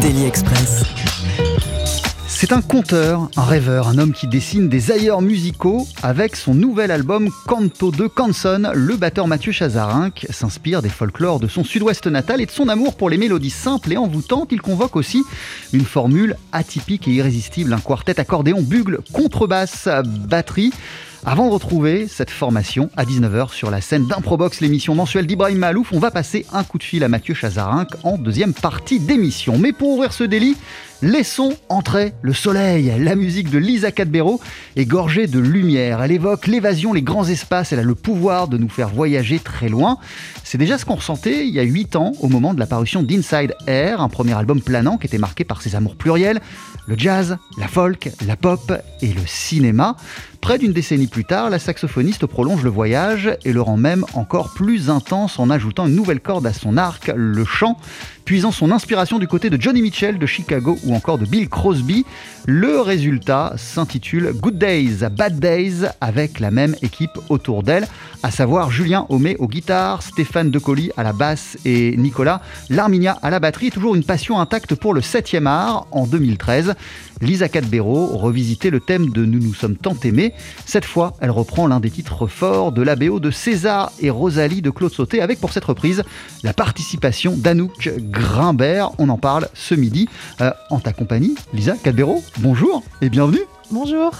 Daily Express. C'est un conteur, un rêveur, un homme qui dessine des ailleurs musicaux. Avec son nouvel album Canto de Canson, le batteur Mathieu Chazarinck s'inspire des folklores de son sud-ouest natal et de son amour pour les mélodies simples et envoûtantes. Il convoque aussi une formule atypique et irrésistible, un quartet accordéon, bugle, contrebasse, batterie. Avant de retrouver cette formation à 19h sur la scène d'Improbox, l'émission mensuelle d'Ibrahim Malouf, on va passer un coup de fil à Mathieu Chazarinck en deuxième partie d'émission. Mais pour ouvrir ce délit, Laissons entrer le soleil. La musique de Lisa Cadbero est gorgée de lumière. Elle évoque l'évasion, les grands espaces. Elle a le pouvoir de nous faire voyager très loin. C'est déjà ce qu'on ressentait il y a 8 ans au moment de la parution d'Inside Air, un premier album planant qui était marqué par ses amours pluriels, le jazz, la folk, la pop et le cinéma. Près d'une décennie plus tard, la saxophoniste prolonge le voyage et le rend même encore plus intense en ajoutant une nouvelle corde à son arc, le chant, puisant son inspiration du côté de Johnny Mitchell de Chicago ou encore de Bill Crosby. Le résultat s'intitule Good Days, Bad Days avec la même équipe autour d'elle, à savoir Julien Homé aux guitares, Stéphane Decolli à la basse et Nicolas Larminia à la batterie. Toujours une passion intacte pour le 7e art en 2013. Lisa Cadbero revisitait le thème de Nous nous sommes tant aimés. Cette fois, elle reprend l'un des titres forts de l'ABO de César et Rosalie de Claude Sauté avec pour cette reprise la participation d'Anouk Grimbert. On en parle ce midi euh, en ta compagnie. Lisa Cadbero, bonjour et bienvenue. Bonjour.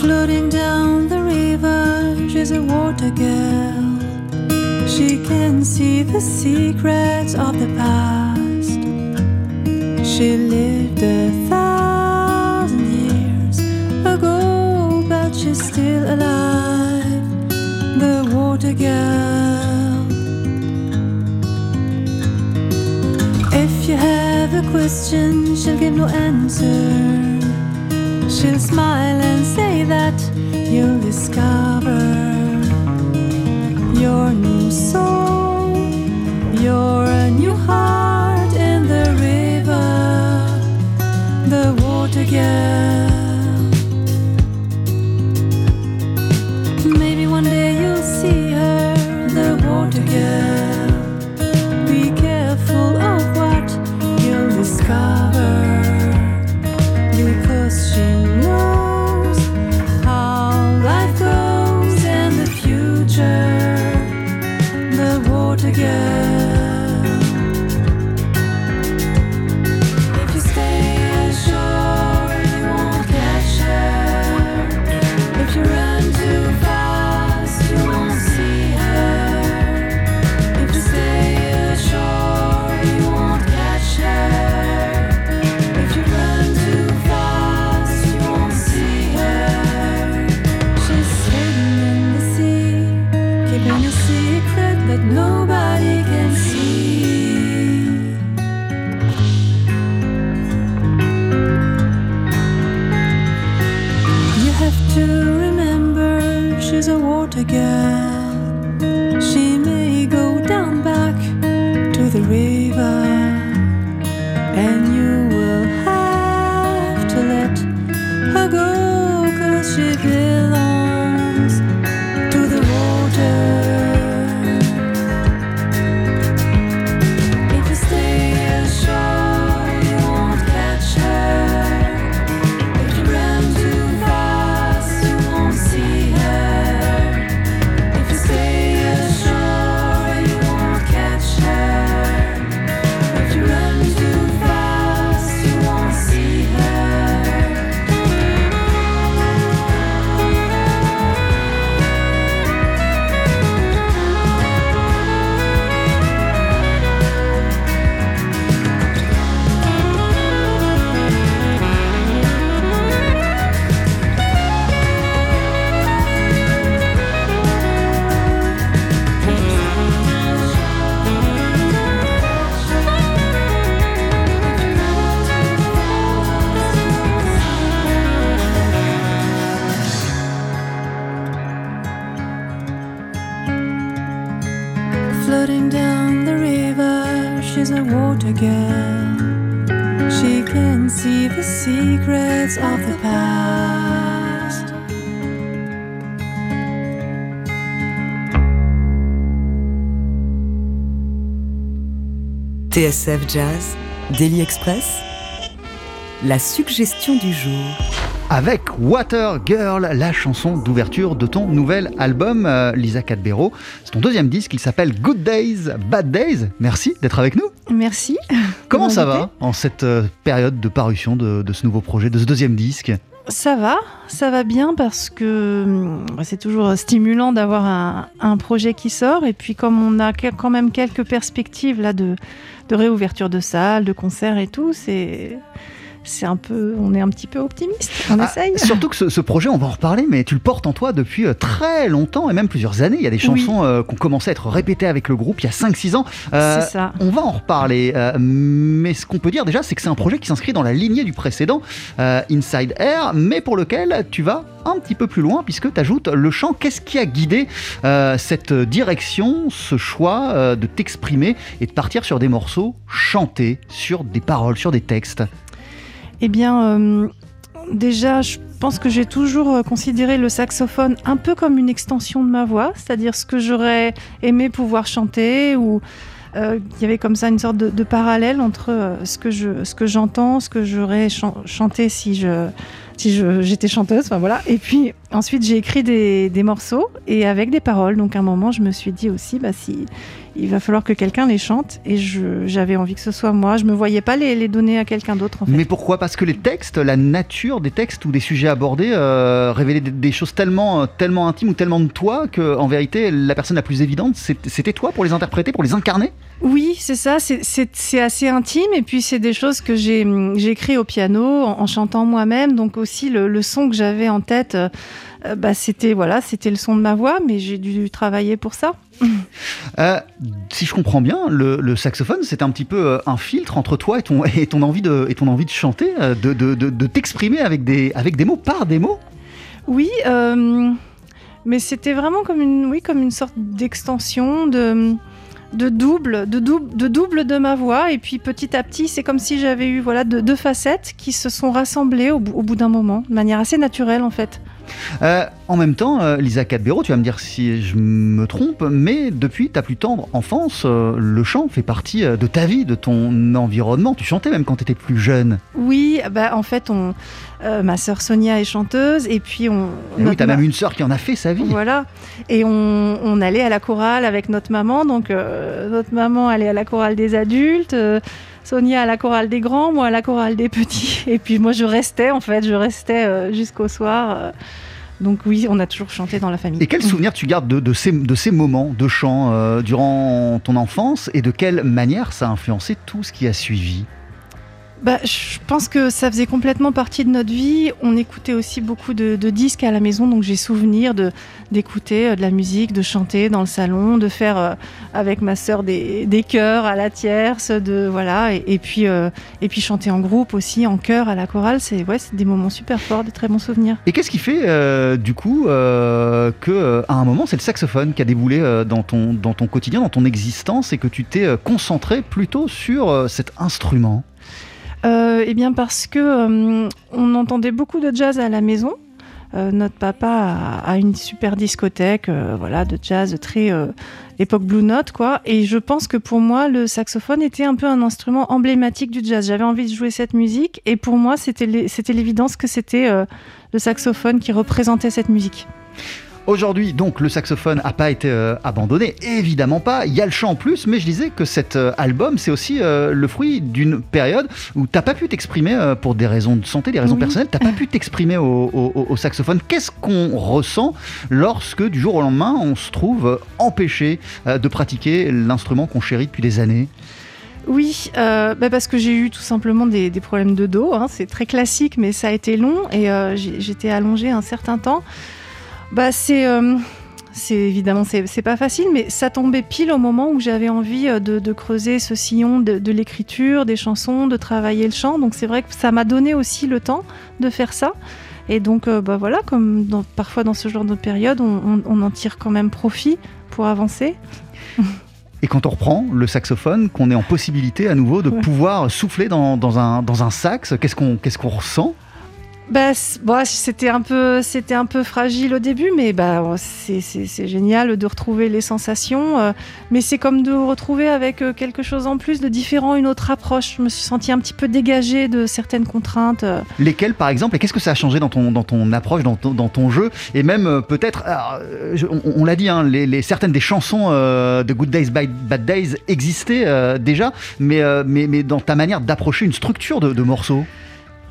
Floating down the river, she's a water girl. She can see the secrets of the past. She lived a thousand years ago, but she's still alive. The water girl. If you have a question, she'll give no answer. She'll smile and say that you'll discover so TSF Jazz, Daily Express, la suggestion du jour. Avec Water Girl, la chanson d'ouverture de ton nouvel album, euh, Lisa Cadbero. C'est ton deuxième disque, il s'appelle Good Days, Bad Days. Merci d'être avec nous. Merci. Comment ça va en cette euh, période de parution de, de ce nouveau projet, de ce deuxième disque? Ça va, ça va bien parce que hum, c'est toujours stimulant d'avoir un, projet qui sort. Et puis comme on a quand même quelques perspectives là de, de réouverture de salles, de concerts et tout, c'est c'est un peu, on est un petit peu optimiste. On Ah, essaye. Surtout que ce, ce projet, on va en reparler, mais tu le portes en toi depuis euh, très longtemps et même plusieurs années. Il y a des Oui. chansons euh, qui ont commencé à être répétées avec le groupe il y a 5-6 ans. Euh, c'est ça. On va en reparler, euh, mais ce qu'on peut dire déjà, c'est que c'est un projet qui s'inscrit dans la lignée du précédent, Inside Air, mais pour lequel tu vas un petit peu plus loin puisque tu ajoutes le chant. Qu'est-ce qui a guidé cette direction, ce choix de t'exprimer et de partir sur des morceaux chantés, sur des paroles, sur des textes Eh bien, euh, déjà, je pense que j'ai toujours euh, considéré le saxophone un peu comme une extension de ma voix, c'est-à-dire ce que j'aurais aimé pouvoir chanter ou euh, il y avait comme ça une sorte de, parallèle entre euh, ce que je ce que j'entends, ce que j'aurais chan- chanté si je si j'étais chanteuse, enfin voilà. Et puis ensuite j'ai écrit des, des morceaux et avec des paroles. Donc à un moment je me suis dit aussi bah si il va falloir que quelqu'un les chante et j'avais envie que ce soit moi. Je me voyais pas les, les donner à quelqu'un d'autre en fait. Mais pourquoi? Parce que les textes, la nature des textes ou des sujets abordés euh, révélaient des, des choses tellement, euh, tellement intimes ou tellement de toi que, en vérité, la personne la plus évidente, c'était toi pour les interpréter, pour les incarner? Oui, c'est ça, c'est- assez intime et puis c'est des choses que j'ai j'ai écrit au piano en, en chantant moi-même, donc aussi le, le son que j'avais en tête, euh, euh, bah, c'était voilà, c'était le son de ma voix, mais j'ai dû travailler pour ça. Euh, si je comprends bien, le, le saxophone, c'est un petit peu euh, un filtre entre toi et ton, et ton, envie, de, et ton envie de chanter, de, de, de- de t'exprimer avec des, avec des mots, par des mots? Oui, euh, mais c'était vraiment comme une, oui, comme une sorte d'extension de de double, de double, de double de ma voix et puis petit à petit, c'est comme si j'avais eu voilà deux, deux facettes qui se sont rassemblées au bout, au bout d'un moment, de manière assez naturelle en fait. Euh, en même temps, euh, Lisa Cadbero, tu vas me dire si je me trompe, mais depuis ta plus tendre enfance, euh, le chant fait partie de ta vie, de ton environnement. Tu chantais même quand tu étais plus jeune. Oui, bah en fait, on, ma sœur Sonia est chanteuse et puis on. Et oui, t'as ma- même une sœur qui en a fait sa vie. Voilà. Et on, on allait à la chorale avec notre maman. Donc, notre maman allait à la chorale des adultes, Sonia à la chorale des grands, moi à la chorale des petits. Et puis, moi, je restais, en fait, je restais euh, jusqu'au soir. euh. donc, oui, on a toujours chanté dans la famille. Et quel souvenir tu gardes de, ces moments de chant euh, durant ton enfance et de quelle manière ça a influencé tout ce qui a suivi? Bah, je pense que ça faisait complètement partie de notre vie. On écoutait aussi beaucoup de, disques à la maison, donc j'ai souvenir d'écouter euh, de la musique, de chanter dans le salon, de faire euh, avec ma sœur des, chœurs à la tierce, de voilà, et, puis euh, et puis chanter en groupe aussi, en chœur à la chorale. C'est ouais, des moments super forts, des très bons souvenirs. Et qu'est-ce qui fait du coup euh, que à un moment c'est le saxophone qui a déboulé dans, ton, dans ton quotidien, dans ton existence et que tu t'es concentré plutôt sur cet instrument? Eh bien parce que euh, on entendait beaucoup de jazz à la maison. Euh, notre papa a, une super discothèque, euh, voilà, de jazz très euh, époque Blue Note, quoi. Et je pense que pour moi, le saxophone était un peu un instrument emblématique du jazz. J'avais envie de jouer cette musique, et pour moi, c'était l'évidence que c'était euh, le saxophone qui représentait cette musique. Aujourd'hui, donc, le saxophone n'a pas été euh, abandonné, évidemment pas. Il y a le chant en plus, mais je disais que cet euh, album, c'est aussi euh, le fruit d'une période où t'as pas pu t'exprimer pour des raisons de santé, des raisons Oui. personnelles. T'as pas pu t'exprimer au, au- au saxophone. Qu'est-ce qu'on ressent lorsque du jour au lendemain, on se trouve empêché de pratiquer l'instrument qu'on chérit depuis des années? Oui, euh, bah parce que j'ai eu tout simplement des, des problèmes de dos. hein. C'est très classique, mais ça a été long et euh, j'étais allongée un certain temps. Bah c'est, euh, c'est évidemment c'est pas facile, mais ça tombait pile au moment où j'avais envie euh, de, de creuser ce sillon de, de l'écriture, des chansons, de travailler le chant. Donc c'est vrai que ça m'a donné aussi le temps de faire ça. Et donc euh, bah voilà, comme dans- parfois dans ce genre de période, on, on- on en tire quand même profit pour avancer. Et quand on reprend le saxophone, qu'on est en possibilité à nouveau de Ouais. pouvoir souffler dans, dans un, dans un sax, qu'est-ce qu'on qu'est-ce qu'on ressent? Bah, bon, c'était un peu, c'était un peu fragile au début, mais bah, c'est, génial de retrouver les sensations. euh, mais c'est comme de retrouver avec euh, quelque chose en plus de différent, une autre approche. Je me suis sentie un petit peu dégagée de certaines contraintes. euh. Lesquels par exemple Et qu'est-ce que ça a changé dans ton, approche, dans ton, jeu? Et même peut-être, on, l'a dit, hein, certaines des chansons de Good Days, Bad, Bad Days existaient déjà, mais, dans ta manière d'approcher une structure de morceaux.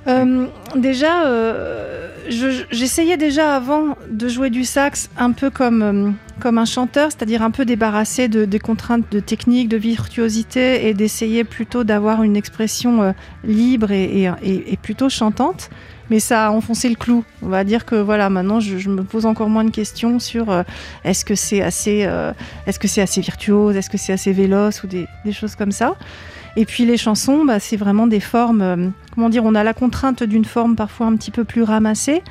Euh, déjà, euh, je- j'essayais déjà avant de jouer du sax un peu comme, euh, comme un chanteur, c'est-à-dire un peu débarrassé de, des contraintes de technique, de virtuosité et d'essayer plutôt d'avoir une expression libre et, et- plutôt chantante. Mais ça a enfoncé le clou. On va dire que voilà, maintenant je, me pose encore moins de questions sur est-ce que c'est assez, est-ce que assez virtuose, est-ce que c'est assez véloce ou des choses comme ça. Et puis les chansons, bah, c'est vraiment des formes. euh, comment dire On a la contrainte d'une forme parfois un petit peu plus ramassée,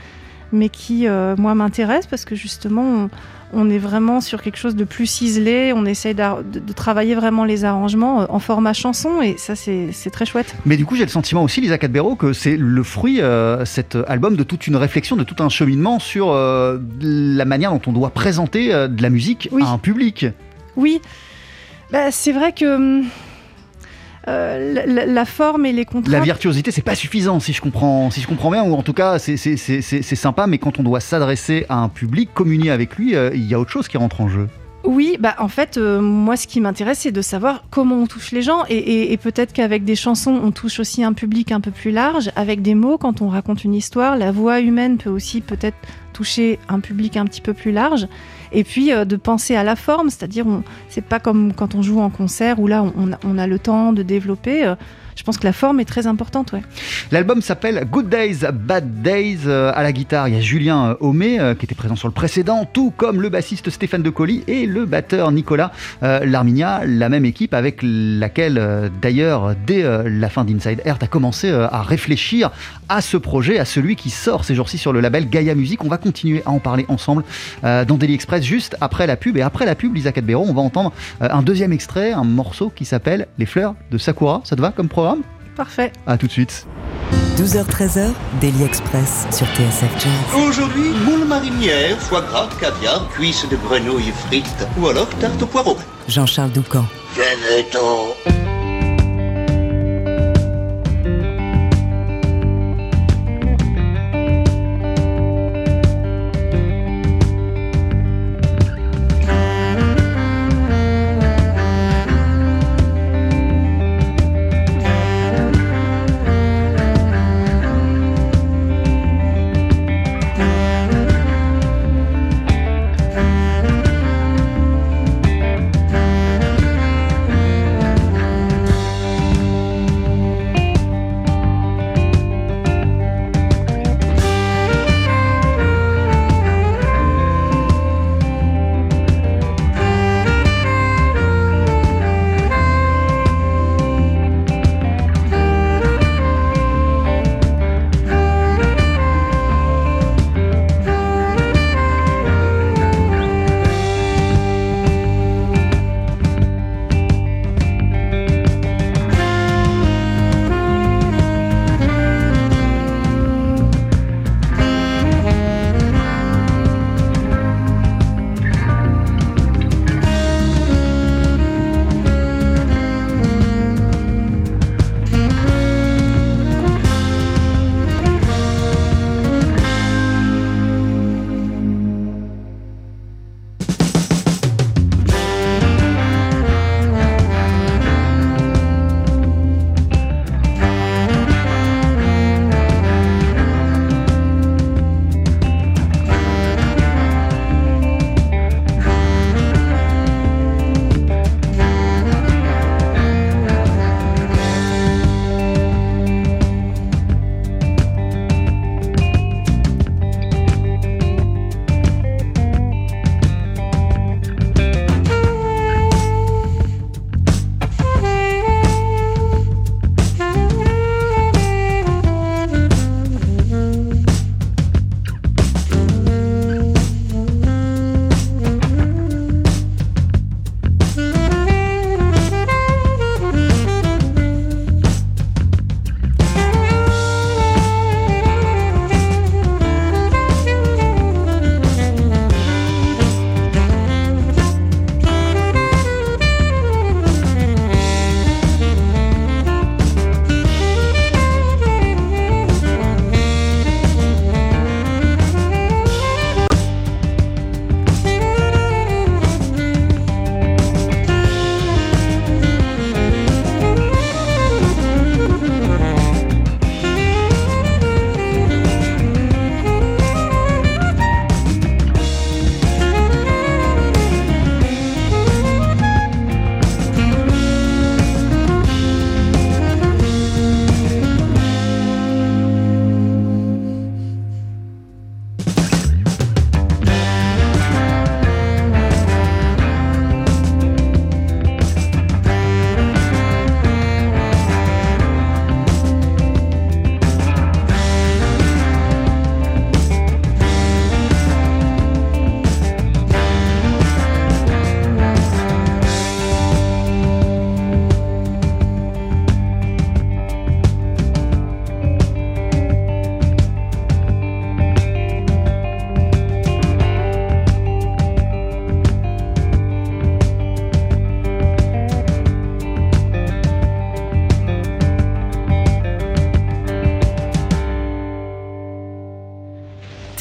mais qui, euh, moi, m'intéresse parce que justement, on, on est vraiment sur quelque chose de plus ciselé. On essaye de, de travailler vraiment les arrangements euh, en format chanson, et ça, c'est très chouette. Mais du coup, j'ai le sentiment aussi, Lisa Cadbero, que c'est le fruit, euh, cet album, de toute une réflexion, de tout un cheminement sur la manière dont on doit présenter de la musique Oui. à un public. Oui, bah, c'est vrai que hum, euh, la, forme et les contraintes. La virtuosité, c'est pas suffisant, si je comprends, si je comprends bien, ou en tout cas, c'est- sympa, mais quand on doit s'adresser à un public, communier avec lui, euh, il y a autre chose qui rentre en jeu. Oui, bah en fait, euh, moi, ce qui m'intéresse, c'est de savoir comment on touche les gens. Et, et- et peut-être qu'avec des chansons, on touche aussi un public un peu plus large. Avec des mots, quand on raconte une histoire, la voix humaine peut aussi peut-être toucher un public un petit peu plus large. Et puis euh, de penser à la forme, c'est-à-dire, c'est pas comme quand on joue en concert où là, on, a, on a le temps de développer. Je pense que la forme est très importante, ouais. L'album s'appelle Good Days, Bad Days. Euh, à la guitare, il y a Julien euh, Homé, euh, qui était présent sur le précédent, tout comme le bassiste Stéphane Decoli et le batteur Nicolas Larminia, la même équipe avec laquelle, d'ailleurs, dès la fin d'Inside Earth, a commencé euh, à réfléchir à ce projet, à celui qui sort ces jours-ci sur le label Gaia Music. On va continuer à en parler ensemble dans Daily Express juste après la pub. Et après la pub, Lisa Cadbero, on va entendre un deuxième extrait, un morceau qui s'appelle Les fleurs de Sakura. Ça te va comme programme? Parfait. À tout de suite. 12h-13h, Daily Express sur TSF Jazz. Aujourd'hui, moule marinière, foie gras, caviar, cuisses de grenouille frites ou alors tarte au poireau. Jean-Charles Doucan. Venez-t'en.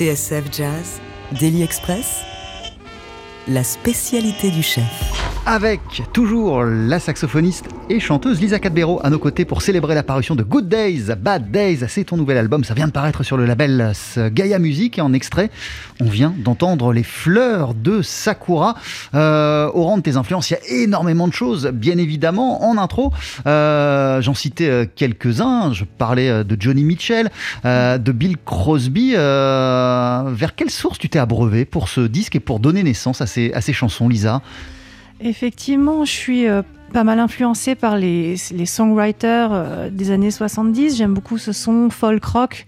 TSF Jazz, Daily Express, la spécialité du chef. Avec toujours la saxophoniste et chanteuse Lisa Cadbero à nos côtés pour célébrer l'apparition de Good Days, Bad Days. C'est ton nouvel album, ça vient de paraître sur le label euh, Gaia Music et en extrait, on vient d'entendre les fleurs de Sakura. Euh, au rang de tes influences, il y a énormément de choses, bien évidemment. En intro, euh, j'en citais euh, quelques-uns. Je parlais de Johnny Mitchell, de Bill Crosby. Vers quelle source tu t'es abreuvé pour ce disque et pour donner naissance à ces, à ces chansons, Lisa? Effectivement, je suis pas mal influencée par les, les songwriters euh, des années 70. J'aime beaucoup ce son folk rock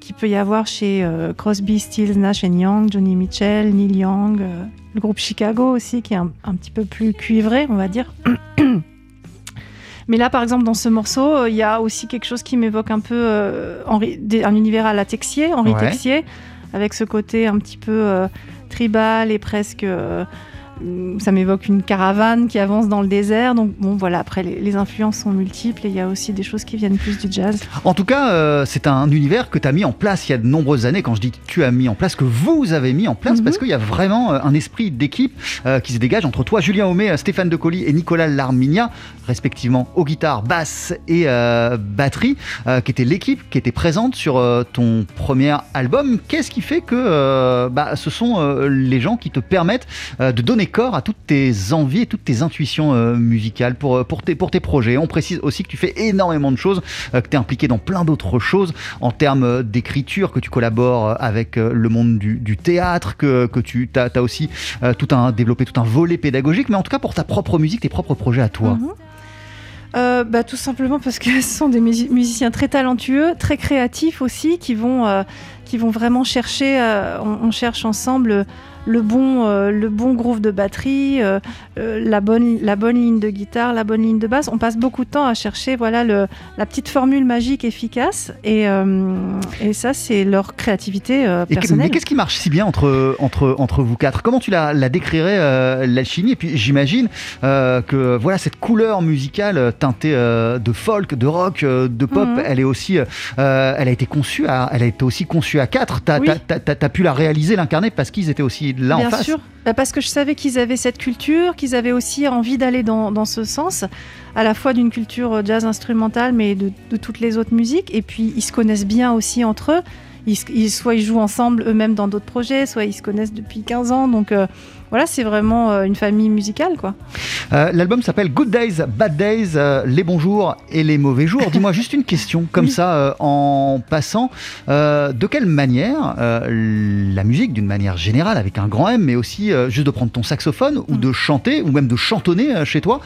qui peut y avoir chez euh, Crosby, Stills, Nash Young, Johnny Mitchell, Neil Young, euh, le groupe Chicago aussi qui est un, un petit peu plus cuivré, on va dire. Mais là, par exemple, dans ce morceau, il y a aussi quelque chose qui m'évoque un peu Henri- un univers à la Texier, Henri Ouais. Texier, avec ce côté un petit peu tribal et presque. Euh, ça m'évoque une caravane qui avance dans le désert. Donc, bon, voilà, après, les, les influences sont multiples et il y a aussi des choses qui viennent plus du jazz. En tout cas, euh, c'est un univers que tu as mis en place il y a de nombreuses années. Quand je dis que tu as mis en place, que vous avez mis en place, Mhm. parce qu'il y a vraiment euh, un esprit d'équipe euh, qui se dégage entre toi, Julien Homé, Stéphane Decoli et Nicolas Larminia, respectivement aux guitares, basse et euh, batterie, qui était l'équipe qui était présente sur ton premier album. Qu'est-ce qui fait que bah, ce sont les gens qui te permettent de donner corps à toutes tes envies et toutes tes intuitions euh, musicales pour, euh, pour, tes, pour tes projets On précise aussi que tu fais énormément de choses euh, que tu es impliqué dans plein d'autres choses en termes d'écriture, que tu collabores avec le monde du, théâtre, que, que tu as, aussi tout un, développé tout un volet pédagogique, mais en tout cas pour ta propre musique, tes propres projets à toi. Mhm. Bah, tout simplement parce que ce sont des musi- musiciens très talentueux, très créatifs aussi, qui vont, qui vont vraiment chercher, euh, on, on cherche ensemble le bon, euh, le bon groove de batterie, euh, la, bonne, la bonne ligne de guitare, la bonne ligne de basse. On passe beaucoup de temps à chercher voilà, le, la petite formule magique efficace et, et ça, c'est leur créativité euh, Et personnelle. mais qu'est-ce qui marche si bien entre, entre, entre vous quatre? Comment tu la, la décrirais, l'alchimie Et puis j'imagine que voilà cette couleur musicale teintée de folk, de rock, de pop, Mhm. elle est aussi, elle a été conçue, à, elle a été aussi conçue à t'as- t'as- t'as- t'as pu la réaliser, l'incarner parce qu'ils étaient aussi là Bien en face. sûr, Bah, parce que je savais qu'ils avaient cette culture, qu'ils avaient aussi envie d'aller dans, dans ce sens, à la fois d'une culture euh, jazz instrumentale, mais de, de toutes les autres musiques. Et puis ils se connaissent bien aussi entre eux. Ils- soit ils jouent ensemble eux-mêmes dans d'autres projets, soit ils se connaissent depuis 15 ans. Donc euh, voilà, c'est vraiment euh, une famille musicale, quoi. Euh, L'album s'appelle Good Days, Bad Days, euh, les bons jours et les mauvais jours. Dis-moi juste une question, comme Oui. ça, euh, en passant. De quelle manière la musique, d'une manière générale, avec un grand M, mais aussi juste de prendre ton saxophone ou Mm. de chanter ou même de chantonner chez toi,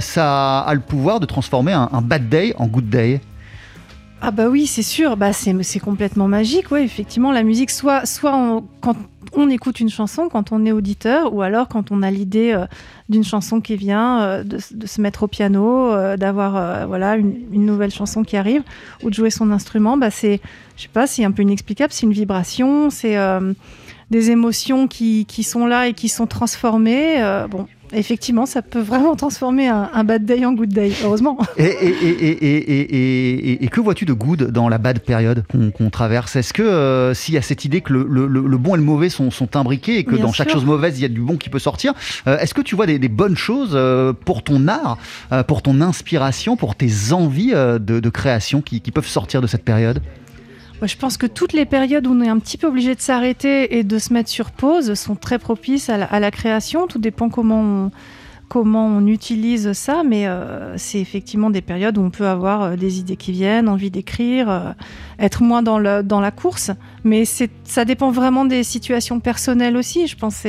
ça a le pouvoir de transformer un, un bad day en good day? Ah bah oui, c'est sûr, bah c'est, c'est complètement magique, ouais, effectivement, la musique, soit, soit on- quand on écoute une chanson, quand on est auditeur, ou alors quand on a l'idée euh, d'une chanson qui vient, euh, de, se mettre au piano, euh, d'avoir voilà, une, nouvelle chanson qui arrive, ou de jouer son instrument, bah c'est, je sais pas, c'est un peu inexplicable, c'est une vibration, c'est des émotions qui, qui sont là et qui sont transformées, bon... Effectivement, ça peut vraiment transformer un, un bad day en good day, heureusement. Et, et- et- que vois-tu de good dans la bad période qu'on traverse? Est-ce que euh, s'il y a cette idée que le, le- le- bon et le mauvais sont, sont imbriqués et que Bien dans chaque chose mauvaise, il y a du bon qui peut sortir, euh, est-ce que tu vois des, des bonnes choses euh, pour ton art, pour ton inspiration, pour tes envies de, de création qui, qui peuvent sortir de cette période? Je pense que toutes les périodes où on est un petit peu obligé de s'arrêter et de se mettre sur pause sont très propices à la, création. Tout dépend comment on, utilise ça, mais euh, c'est effectivement des périodes où on peut avoir euh, des idées qui viennent, envie d'écrire, euh, être moins dans, la course. Mais ça dépend vraiment des situations personnelles aussi. Je pense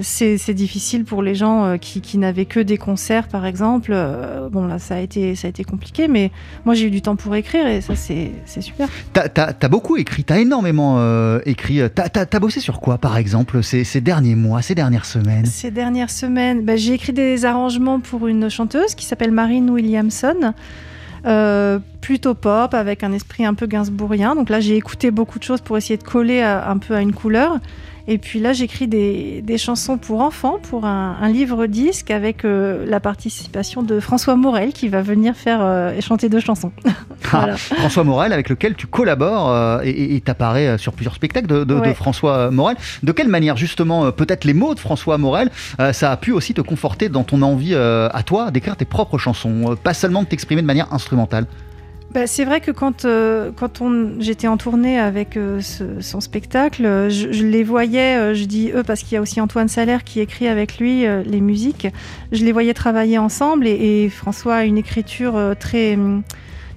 c'est- difficile pour les gens euh, qui, qui n'avaient que des concerts, par exemple. Euh, bon, là, ça a été, ça a été compliqué, mais moi, j'ai eu du temps pour écrire et ça, c'est super. T'as as, beaucoup écrit, t'as énormément euh, écrit. T'as as, bossé sur quoi, par exemple, ces, ces derniers mois, ces dernières semaines? Ces dernières semaines, bah, j'ai écrit des arrangements pour une chanteuse qui s'appelle Marine Williamson. euh, plutôt pop avec un esprit un peu gainsbourgien donc là j'ai écouté beaucoup de choses pour essayer de coller à- un peu à une couleur Et puis là, j'écris des, des chansons pour enfants, pour un, un livre-disque avec euh, la participation de François Morel qui va venir faire euh, chanter deux chansons. Voilà. François Morel, avec lequel tu collabores euh, et- t'apparais euh, sur plusieurs spectacles de, de-. François Morel. De quelle manière, justement, peut-être les mots de François Morel, ça a pu aussi te conforter dans ton envie à toi d'écrire tes propres chansons, pas seulement de t'exprimer de manière instrumentale? Bah, c'est vrai que quand, euh, j'étais en tournée avec euh, son spectacle, euh, je, les voyais, je dis eux parce qu'il y a aussi Antoine Salaire qui écrit avec lui les musiques, je les voyais travailler ensemble et, François a une écriture très,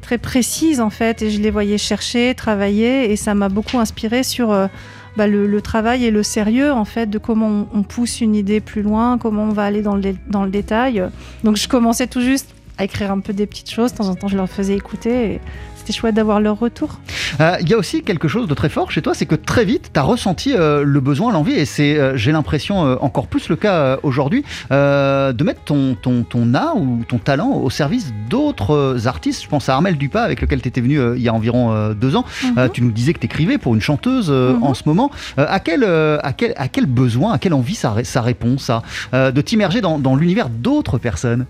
très précise en fait et je les voyais chercher, travailler et ça m'a beaucoup inspiré sur bah, le, travail et le sérieux en fait de comment on, on pousse une idée plus loin, comment on va aller dans le, dans le détail. Donc je commençais tout juste à écrire un peu des petites choses. De temps en temps, je leur faisais écouter et c'était chouette d'avoir leur retour. Euh, Il y a aussi quelque chose de très fort chez toi, c'est que très vite, tu as ressenti euh, le besoin, l'envie, et c'est, euh, j'ai l'impression, encore plus le cas aujourd'hui, de mettre ton, ton, ton art ou ton talent au service d'autres artistes. Je pense à Armel Dupas, avec lequel tu étais venu il y a environ deux ans. Mhm. Tu nous disais que tu écrivais pour une chanteuse Mhm. en ce moment. À, quel, à, quel, à quel besoin, à quelle envie ça, ré- ça répond, ça De t'immerger dans, dans l'univers d'autres personnes?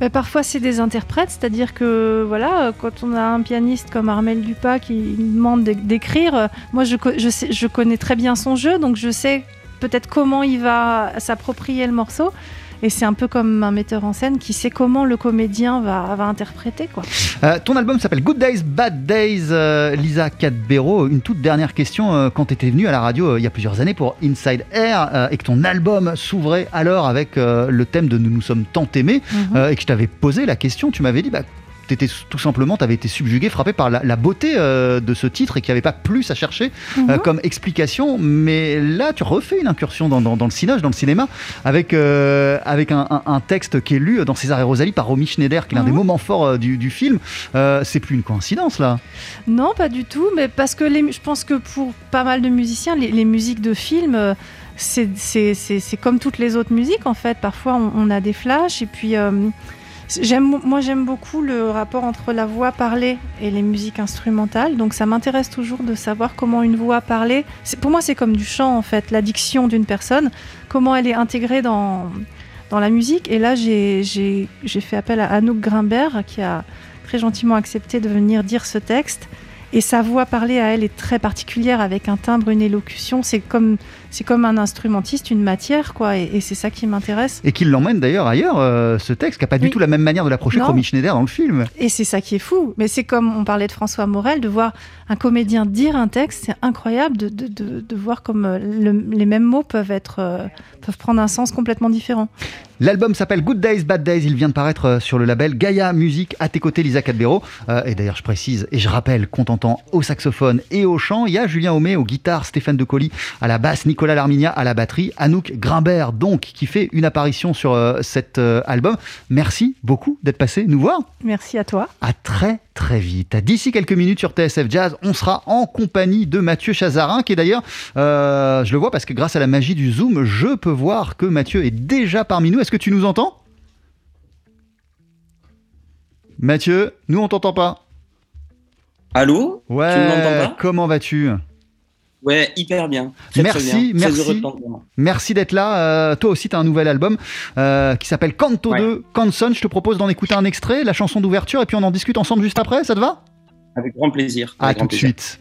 Mais parfois, c'est des interprètes, c'est-à-dire que voilà, quand on a un pianiste comme Armel Dupas qui demande d'é- d'écrire, moi je, je, je connais très bien son jeu, donc je sais peut-être comment il va s'approprier le morceau. Et c'est un peu comme un metteur en scène qui sait comment le comédien va, va interpréter. Quoi. Euh, ton album s'appelle Good Days, Bad Days, euh, Lisa Cadbero. Une toute dernière question, euh, quand tu étais venue à la radio il y a plusieurs années pour Inside Air et que ton album s'ouvrait alors avec le thème de Nous nous sommes tant aimés Mhm. et que je t'avais posé la question, tu m'avais dit bah, t'étais tout simplement, t'avais été subjugué, frappé par la, la beauté euh, de ce titre et qu'il n'y avait pas plus à chercher euh, Mhm. comme explication. Mais là, tu refais une incursion dans, dans, dans le cinéma, dans le cinéma, avec, euh, avec un, un- un texte qui est lu dans César et Rosalie par Romy Schneider, qui est l'un des Mhm. moments forts du, du film. C'est plus une coïncidence là. Non, pas du tout, mais parce que les, je pense que pour pas mal de musiciens, les, les musiques de film, euh, c'est comme toutes les autres musiques en fait. Parfois, on, on a des flashs et puis. euh, Moi, j'aime beaucoup le rapport entre la voix parlée et les musiques instrumentales. Donc, ça m'intéresse toujours de savoir comment une voix parlée. Pour moi, c'est comme du chant en fait, la diction d'une personne, comment elle est intégrée dans, dans la musique. Et là, j'ai j'ai- j'ai fait appel à Anouk Grimbert qui a très gentiment accepté de venir dire ce texte. Et sa voix parlée à elle est très particulière avec un timbre, une élocution. C'est comme, c'est comme un instrumentiste, une matière, quoi. Et, et c'est ça qui m'intéresse. Et qu'il l'emmène d'ailleurs ailleurs, euh, ce texte, qui n'a pas du Oui. tout la même manière de l'approcher que. Romy Schneider dans le film. Et c'est ça qui est fou. Mais c'est comme on parlait de François Morel, de voir un comédien dire un texte, c'est incroyable de, de, de, de voir comme euh, le- les mêmes mots peuvent, être, euh, peuvent prendre un sens complètement différent. L'album s'appelle Good Days, Bad Days. Il vient de paraître sur le label Gaia Music. À tes côtés, Lisa Cadbero. Euh, et d'ailleurs, je précise et je rappelle qu'on t'entend au saxophone et au chant. Il y a Julien Homé aux guitares, Stéphane Decoli à la basse, Nicolas Larminia à la batterie, Anouk Grimbert, donc, qui fait une apparition sur euh, cet euh, album. Merci beaucoup d'être passé nous voir. Merci à toi. À très très vite. D'ici quelques minutes sur TSF Jazz, on sera en compagnie de Mathieu Chazarin, qui est d'ailleurs, euh, je le vois parce que grâce à la magie du Zoom, je peux voir que Mathieu est déjà parmi nous. Est-ce que tu nous entends? Mathieu, nous on t'entend pas. Allô? Ouais, pas? comment vas-tu? Ouais, hyper bien. Très, Merci, très bien. Très merci. Merci d'être là. Euh, toi aussi, tu as un nouvel album euh, qui s'appelle Canto Ouais. 2 Canson. Je te propose d'en écouter un extrait, la chanson d'ouverture, et puis on en discute ensemble juste après. Ça te va? Avec grand plaisir. À tout de suite.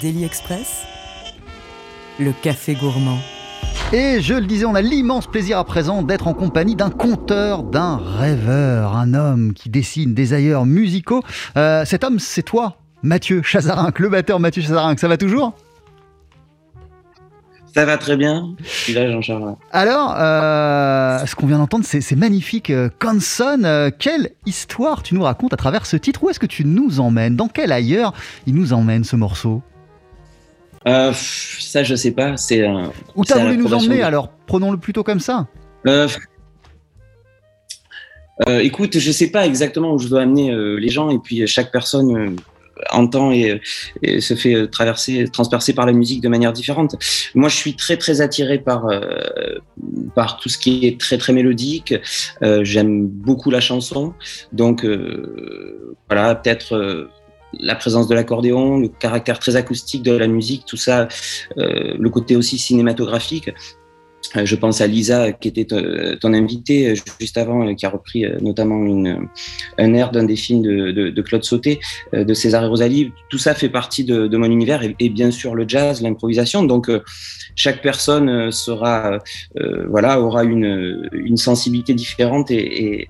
Daily Express, le café gourmand. Et je le disais, on a l'immense plaisir à présent d'être en compagnie d'un conteur, d'un rêveur, un homme qui dessine des ailleurs musicaux. Euh, cet homme, c'est toi, Mathieu Chazarinck, le batteur Mathieu Chazarinck. Ça va toujours? Ça va très bien. Je suis là, Jean-Charles? Alors, euh, ce qu'on vient d'entendre, c'est magnifique. Euh, Canson, euh, quelle histoire tu nous racontes à travers ce titre? Où est-ce que tu nous emmènes? Dans quel ailleurs il nous emmène ce morceau? Euh, ça, je sais pas. C'est. Où t'as voulu nous emmener de- alors Prenons-le plutôt comme ça. Euh, euh, écoute, je sais pas exactement où je dois amener les gens, et puis chaque personne entend et, et se fait traverser, transpercer par la musique de manière différente. Moi, je suis très très attiré par euh, par tout ce qui est très très mélodique. Euh, J'aime beaucoup la chanson, donc euh, voilà, peut-être. La présence de l'accordéon, le caractère très acoustique de la musique, tout ça, euh, le côté aussi cinématographique. Euh, Je pense à Lisa, qui était euh, ton invitée juste avant, qui a repris notamment une, un air d'un des films de, de, de Claude Sauté, de César et Rosalie. Tout ça fait partie de, mon univers et, bien sûr le jazz, l'improvisation. Donc chaque personne aura une, sensibilité différente et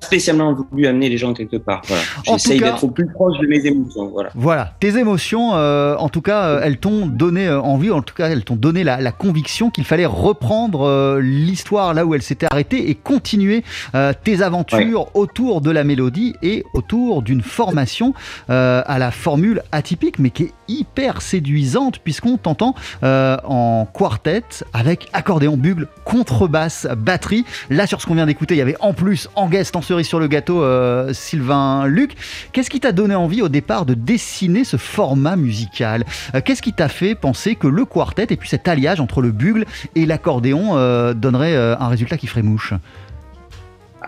spécialement voulu amener les gens quelque part. Voilà. J'essaye d'être au plus proche de mes émotions. Voilà. Voilà, tes émotions, euh, en tout cas, euh, elles t'ont donné euh, envie, en tout cas, elles t'ont donné la, la conviction qu'il fallait reprendre euh, l'histoire là où elle s'était arrêtée et continuer euh, tes aventures autour de la mélodie et autour d'une formation à la formule atypique, mais qui est hyper séduisante puisqu'on t'entend en quartet avec accordéon, bugle, contrebasse, batterie. Là, sur ce qu'on vient d'écouter, il y avait en plus, en guest, cerise sur le gâteau, euh, Sylvain Luc. Qu'est-ce qui t'a donné envie au départ de dessiner ce format musical Euh, Qu'est-ce qui t'a fait penser que le quartet et puis cet alliage entre le bugle et l'accordéon euh, donnerait un résultat qui ferait mouche?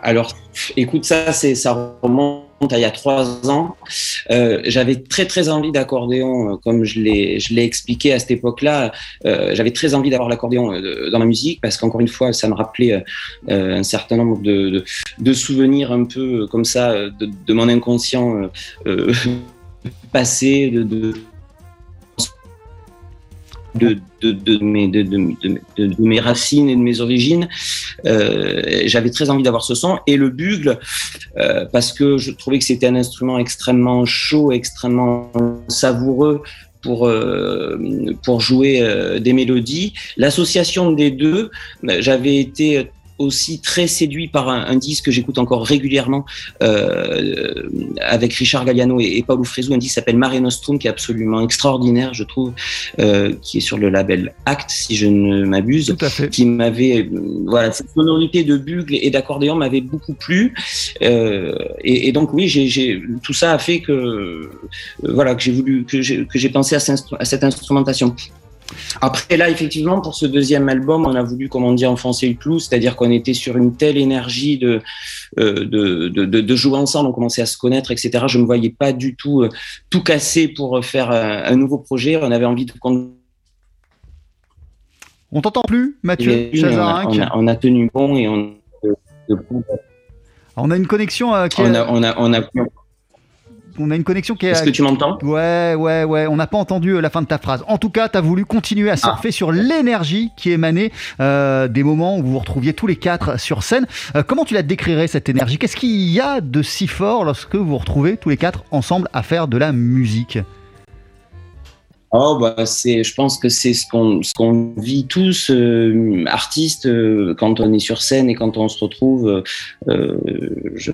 Alors, écoute, ça, c'est, ça remonte il y a trois ans. Euh, j'avais très très envie d'accordéon, euh, comme je l'ai, je l'ai expliqué à cette époque-là. Euh, j'avais très envie d'avoir l'accordéon dans ma musique parce qu'encore une fois, ça me rappelait un certain nombre de, de, souvenirs un peu comme ça de, de mon inconscient passé, de, de mes, racines et de mes origines. Euh, J'avais très envie d'avoir ce son. Et le bugle, euh, parce que je trouvais que c'était un instrument extrêmement chaud, extrêmement savoureux pour, euh, pour jouer des mélodies. L'association des deux, euh, j'avais été aussi très séduit par un, un disque que j'écoute encore régulièrement euh, avec Richard Galliano et, et Paolo Fresu, un disque qui s'appelle Mare Nostrum, qui est absolument extraordinaire, je trouve, euh, qui est sur le label Act, si je ne m'abuse Tout à fait. qui m'avait euh, voilà cette sonorité de bugle et d'accordéon m'avait beaucoup plu. Euh, et, et donc oui j'ai tout ça a fait que euh, voilà que j'ai voulu que j'ai pensé à cette instrumentation après là effectivement pour ce deuxième album on a voulu comment dire enfoncer le clou c'est-à-dire qu'on était sur une telle énergie de euh, de, de, jouer ensemble on commençait à se connaître etc je me voyais pas du tout euh, tout casser pour faire un, un nouveau projet. On avait envie de On t'entend plus, Mathieu on, a, on, a, on a tenu bon et on de- On a une connexion euh, qui est... on a, on a, on a... on a une connexion qui est... Est-ce que tu m'entends? Ouais, ouais, ouais, on n'a pas entendu euh, la fin de ta phrase. En tout cas, tu as voulu continuer à surfer sur l'énergie qui émanait euh, des moments où vous vous retrouviez tous les quatre sur scène. Euh, comment tu la décrirais, cette énergie? Qu'est-ce qu'il y a de si fort lorsque vous vous retrouvez tous les quatre ensemble à faire de la musique? Oh bah c'est, je pense que c'est ce qu'on ce qu'on vit tous euh, artistes euh, quand on est sur scène et quand on se retrouve. euh,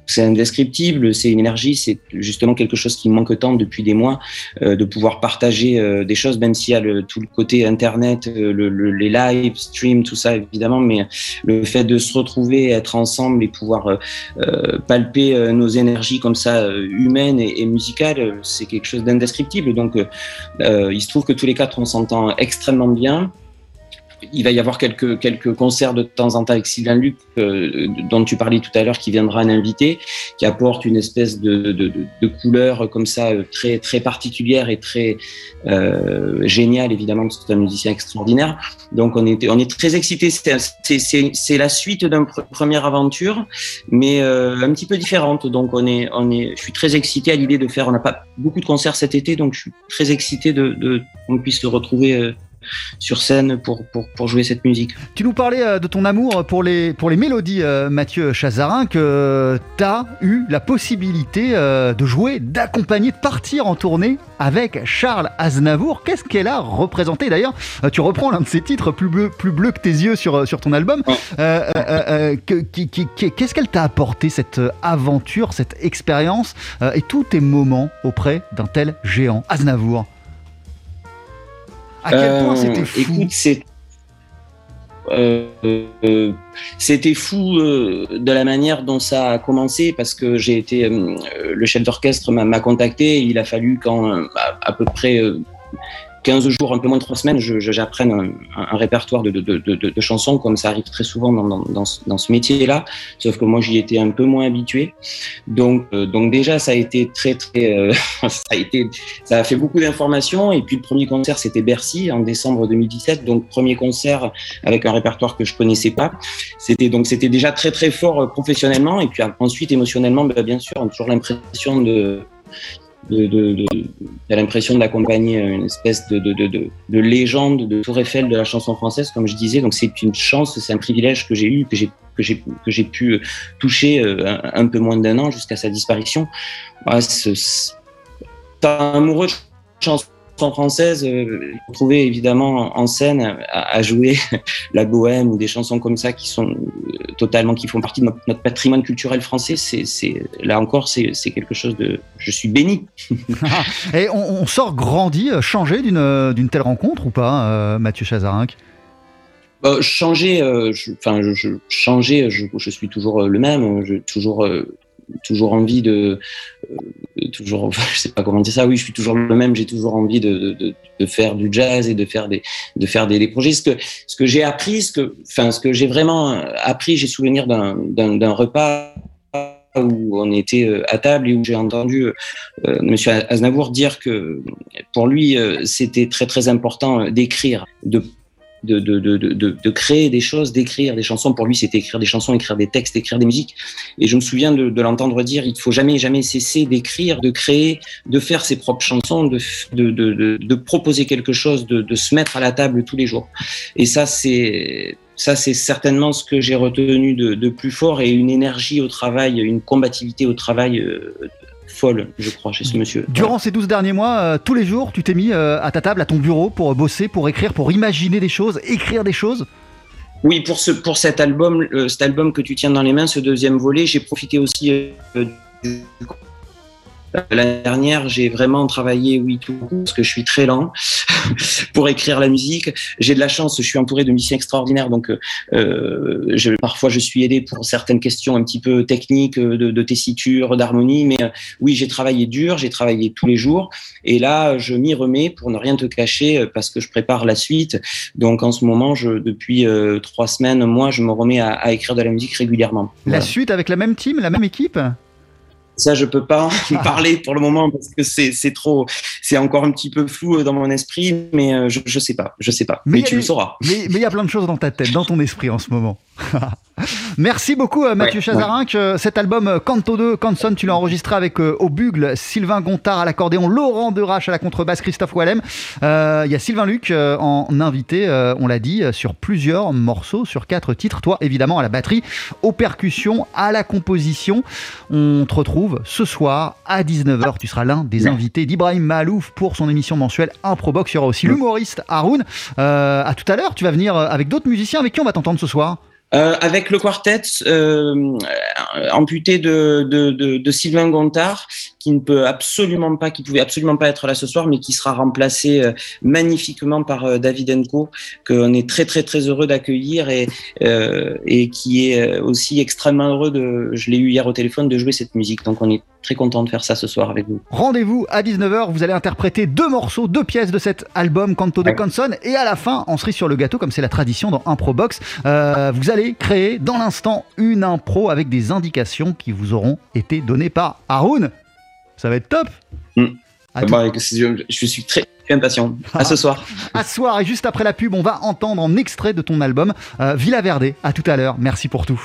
c'est indescriptible, c'est une énergie, c'est justement quelque chose qui manque tant depuis des mois de pouvoir partager des choses, même s'il y a le, tout le côté internet, le, le- les live streams, tout ça évidemment, mais le fait de se retrouver, être ensemble et pouvoir palper nos énergies comme ça humaines et, et musicales, c'est quelque chose d'indescriptible. Donc euh, il se trouve que tous les quatre, on s'entend extrêmement bien. Il va y avoir quelques, quelques concerts de temps en temps avec Sylvain Luc, euh, dont tu parlais tout à l'heure, qui viendra un invité, qui apporte une espèce de, de, de, couleur comme ça euh, très, très particulière et très euh, géniale, évidemment, c'est un musicien extraordinaire. Donc on est, on est très excités. C'est- la suite d'une pr- première aventure, mais euh, un petit peu différente. Donc on est, on est, je suis très excité à l'idée de faire. On n'a pas beaucoup de concerts cet été, donc je suis très excité de, de qu'on puisse se retrouver sur scène pour, pour, pour jouer cette musique. Tu nous parlais euh, de ton amour pour les, pour les mélodies, euh, Mathieu Chazarin, que tu as eu la possibilité euh, de jouer, d'accompagner, de partir en tournée avec Charles Aznavour. Qu'est-ce qu'elle a représenté? D'ailleurs, tu reprends l'un de ses titres plus bleu, plus bleu que tes yeux sur, sur ton album. Euh, euh, euh, Qu'est-ce qu'elle t'a apporté, cette aventure, cette expérience et tous tes moments auprès d'un tel géant, Aznavour? À quel point Euh, c'était fou Écoute, c'est. euh, euh, c'était fou euh, de la manière dont ça a commencé parce que j'ai été le chef d'orchestre m'a contacté et il a fallu qu'en euh, à, peu près 15 jours, un peu moins de 3 semaines, j'apprenne un, répertoire de, de, de, de- chansons comme ça arrive très souvent dans, dans, dans ce, métier-là, sauf que moi j'y étais un peu moins habitué. Donc, euh, donc déjà ça a été très très, euh, ça a été, ça a fait beaucoup d'informations et puis le premier concert c'était Bercy en décembre 2017, donc premier concert avec un répertoire que je connaissais pas. C'était donc c'était déjà très très fort euh, professionnellement et puis ensuite émotionnellement, bah, bien sûr, on a toujours l'impression de de, de, de, t'as l'impression d'accompagner une espèce de, de, de, de, de légende de Tour Eiffel de la chanson française, comme je disais. Donc c'est une chance, c'est un privilège que j'ai eu, que j'ai que j'ai que j'ai pu toucher euh, un, peu moins d'un an jusqu'à sa disparition. Ouais, ce- ce- T'es amoureux de chansons françaises, euh, évidemment en scène à, à jouer la bohème ou des chansons comme ça qui sont euh, totalement qui font partie de notre, notre patrimoine culturel français, c'est là encore c'est quelque chose de je suis béni. Et on, on sort grandi, euh, changé d'une euh, d'une telle rencontre ou pas, euh, Mathieu Chazarinck? Euh, changer, euh, je- enfin, je, je, changer, je, je suis toujours euh, le même. Toujours, euh, toujours envie de, euh, toujours, je sais pas comment dire ça. Oui, je suis toujours le même. J'ai toujours envie de, faire du jazz et de faire des, de faire des, projets. Ce que, ce que j'ai appris, ce que, enfin, ce que j'ai vraiment appris, j'ai souvenir d'un, repas où on était euh, à table et où j'ai entendu euh, euh, Monsieur Aznavour dire que pour lui euh, c'était très très important d'écrire, de de, de, de, de, créer des choses, d'écrire des chansons. Pour lui, c'était écrire des chansons, écrire des textes, écrire des musiques. Et je me souviens de, l'entendre dire, il ne faut jamais, jamais cesser d'écrire, de créer, de faire ses propres chansons, de, proposer quelque chose, de, de se mettre à la table tous les jours. Et ça, c'est ça, c'est certainement ce que j'ai retenu de, de plus fort et une énergie au travail, une combativité au travail euh, folle, je crois, chez ce monsieur. Durant ces 12 derniers mois, euh, tous les jours, tu t'es mis euh, à ta table, à ton bureau pour bosser, pour écrire, pour imaginer des choses, écrire des choses? Oui, pour, ce, pour cet album, euh, cet album que tu tiens dans les mains, ce deuxième volet, j'ai profité aussi du L'année dernière, j'ai vraiment travaillé, oui, tout, parce que je suis très lent pour écrire la musique. J'ai de la chance, je suis entouré de musiciens extraordinaires, donc euh, je, parfois je suis aidé pour certaines questions un petit peu techniques de, de tessiture, d'harmonie, mais euh, oui, j'ai travaillé dur, j'ai travaillé tous les jours, et là, je m'y remets pour ne rien te cacher, parce que je prépare la suite. Donc en ce moment, je, depuis euh, trois semaines, moi, je me remets à, à écrire de la musique régulièrement. La voilà. suite avec la même team, la même équipe? Ça, je peux pas en parler pour le moment parce que c'est trop, c'est encore un petit peu flou dans mon esprit, mais euh, je, je sais pas, je sais pas. Mais, mais tu le sauras. Mais il y a plein de choses dans ta tête, dans ton esprit en ce moment. Merci beaucoup Mathieu ouais, Chazarinck. Ouais. Cet album Canto 2, Canson, tu l'as enregistré avec euh, au bugle Sylvain Gontard à l'accordéon, Laurent Derache à la contrebasse, Christophe Wallem. Il euh, y a Sylvain Luc euh, en invité, on l'a dit, sur plusieurs morceaux, sur quatre titres. Toi, évidemment, à la batterie, aux percussions, à la composition. On te retrouve ce soir à 19h. Tu seras l'un des invités d'Ibrahim Malouf pour son émission mensuelle Improbox. Il y aura aussi l'humoriste Haroun. à tout à l'heure, tu vas venir avec d'autres musiciens. Avec qui on va t'entendre ce soir euh, avec le quartet euh, amputé de, de, de, de, Sylvain Gontard, qui ne peut absolument pas, qui pouvait absolument pas être là ce soir, mais qui sera remplacé euh, magnifiquement par euh, David Enco, qu'on est très très très heureux d'accueillir et euh, et qui est euh, aussi extrêmement heureux de, je l'ai eu hier au téléphone, de jouer cette musique. Donc on est très content de faire ça ce soir avec vous. Rendez-vous à 19h, vous allez interpréter deux morceaux, deux pièces de cet album Canto de. Canson et à la fin, en cerise sur le gâteau, comme c'est la tradition dans Improbox, euh, vous allez créer dans l'instant une impro avec des indications qui vous auront été données par Haroun. Ça va être top Mm. Bon, je, je suis très impatient. À ce soir. à ce soir et juste après la pub, on va entendre en extrait de ton album euh, Villa Verde. À tout à l'heure, merci pour tout.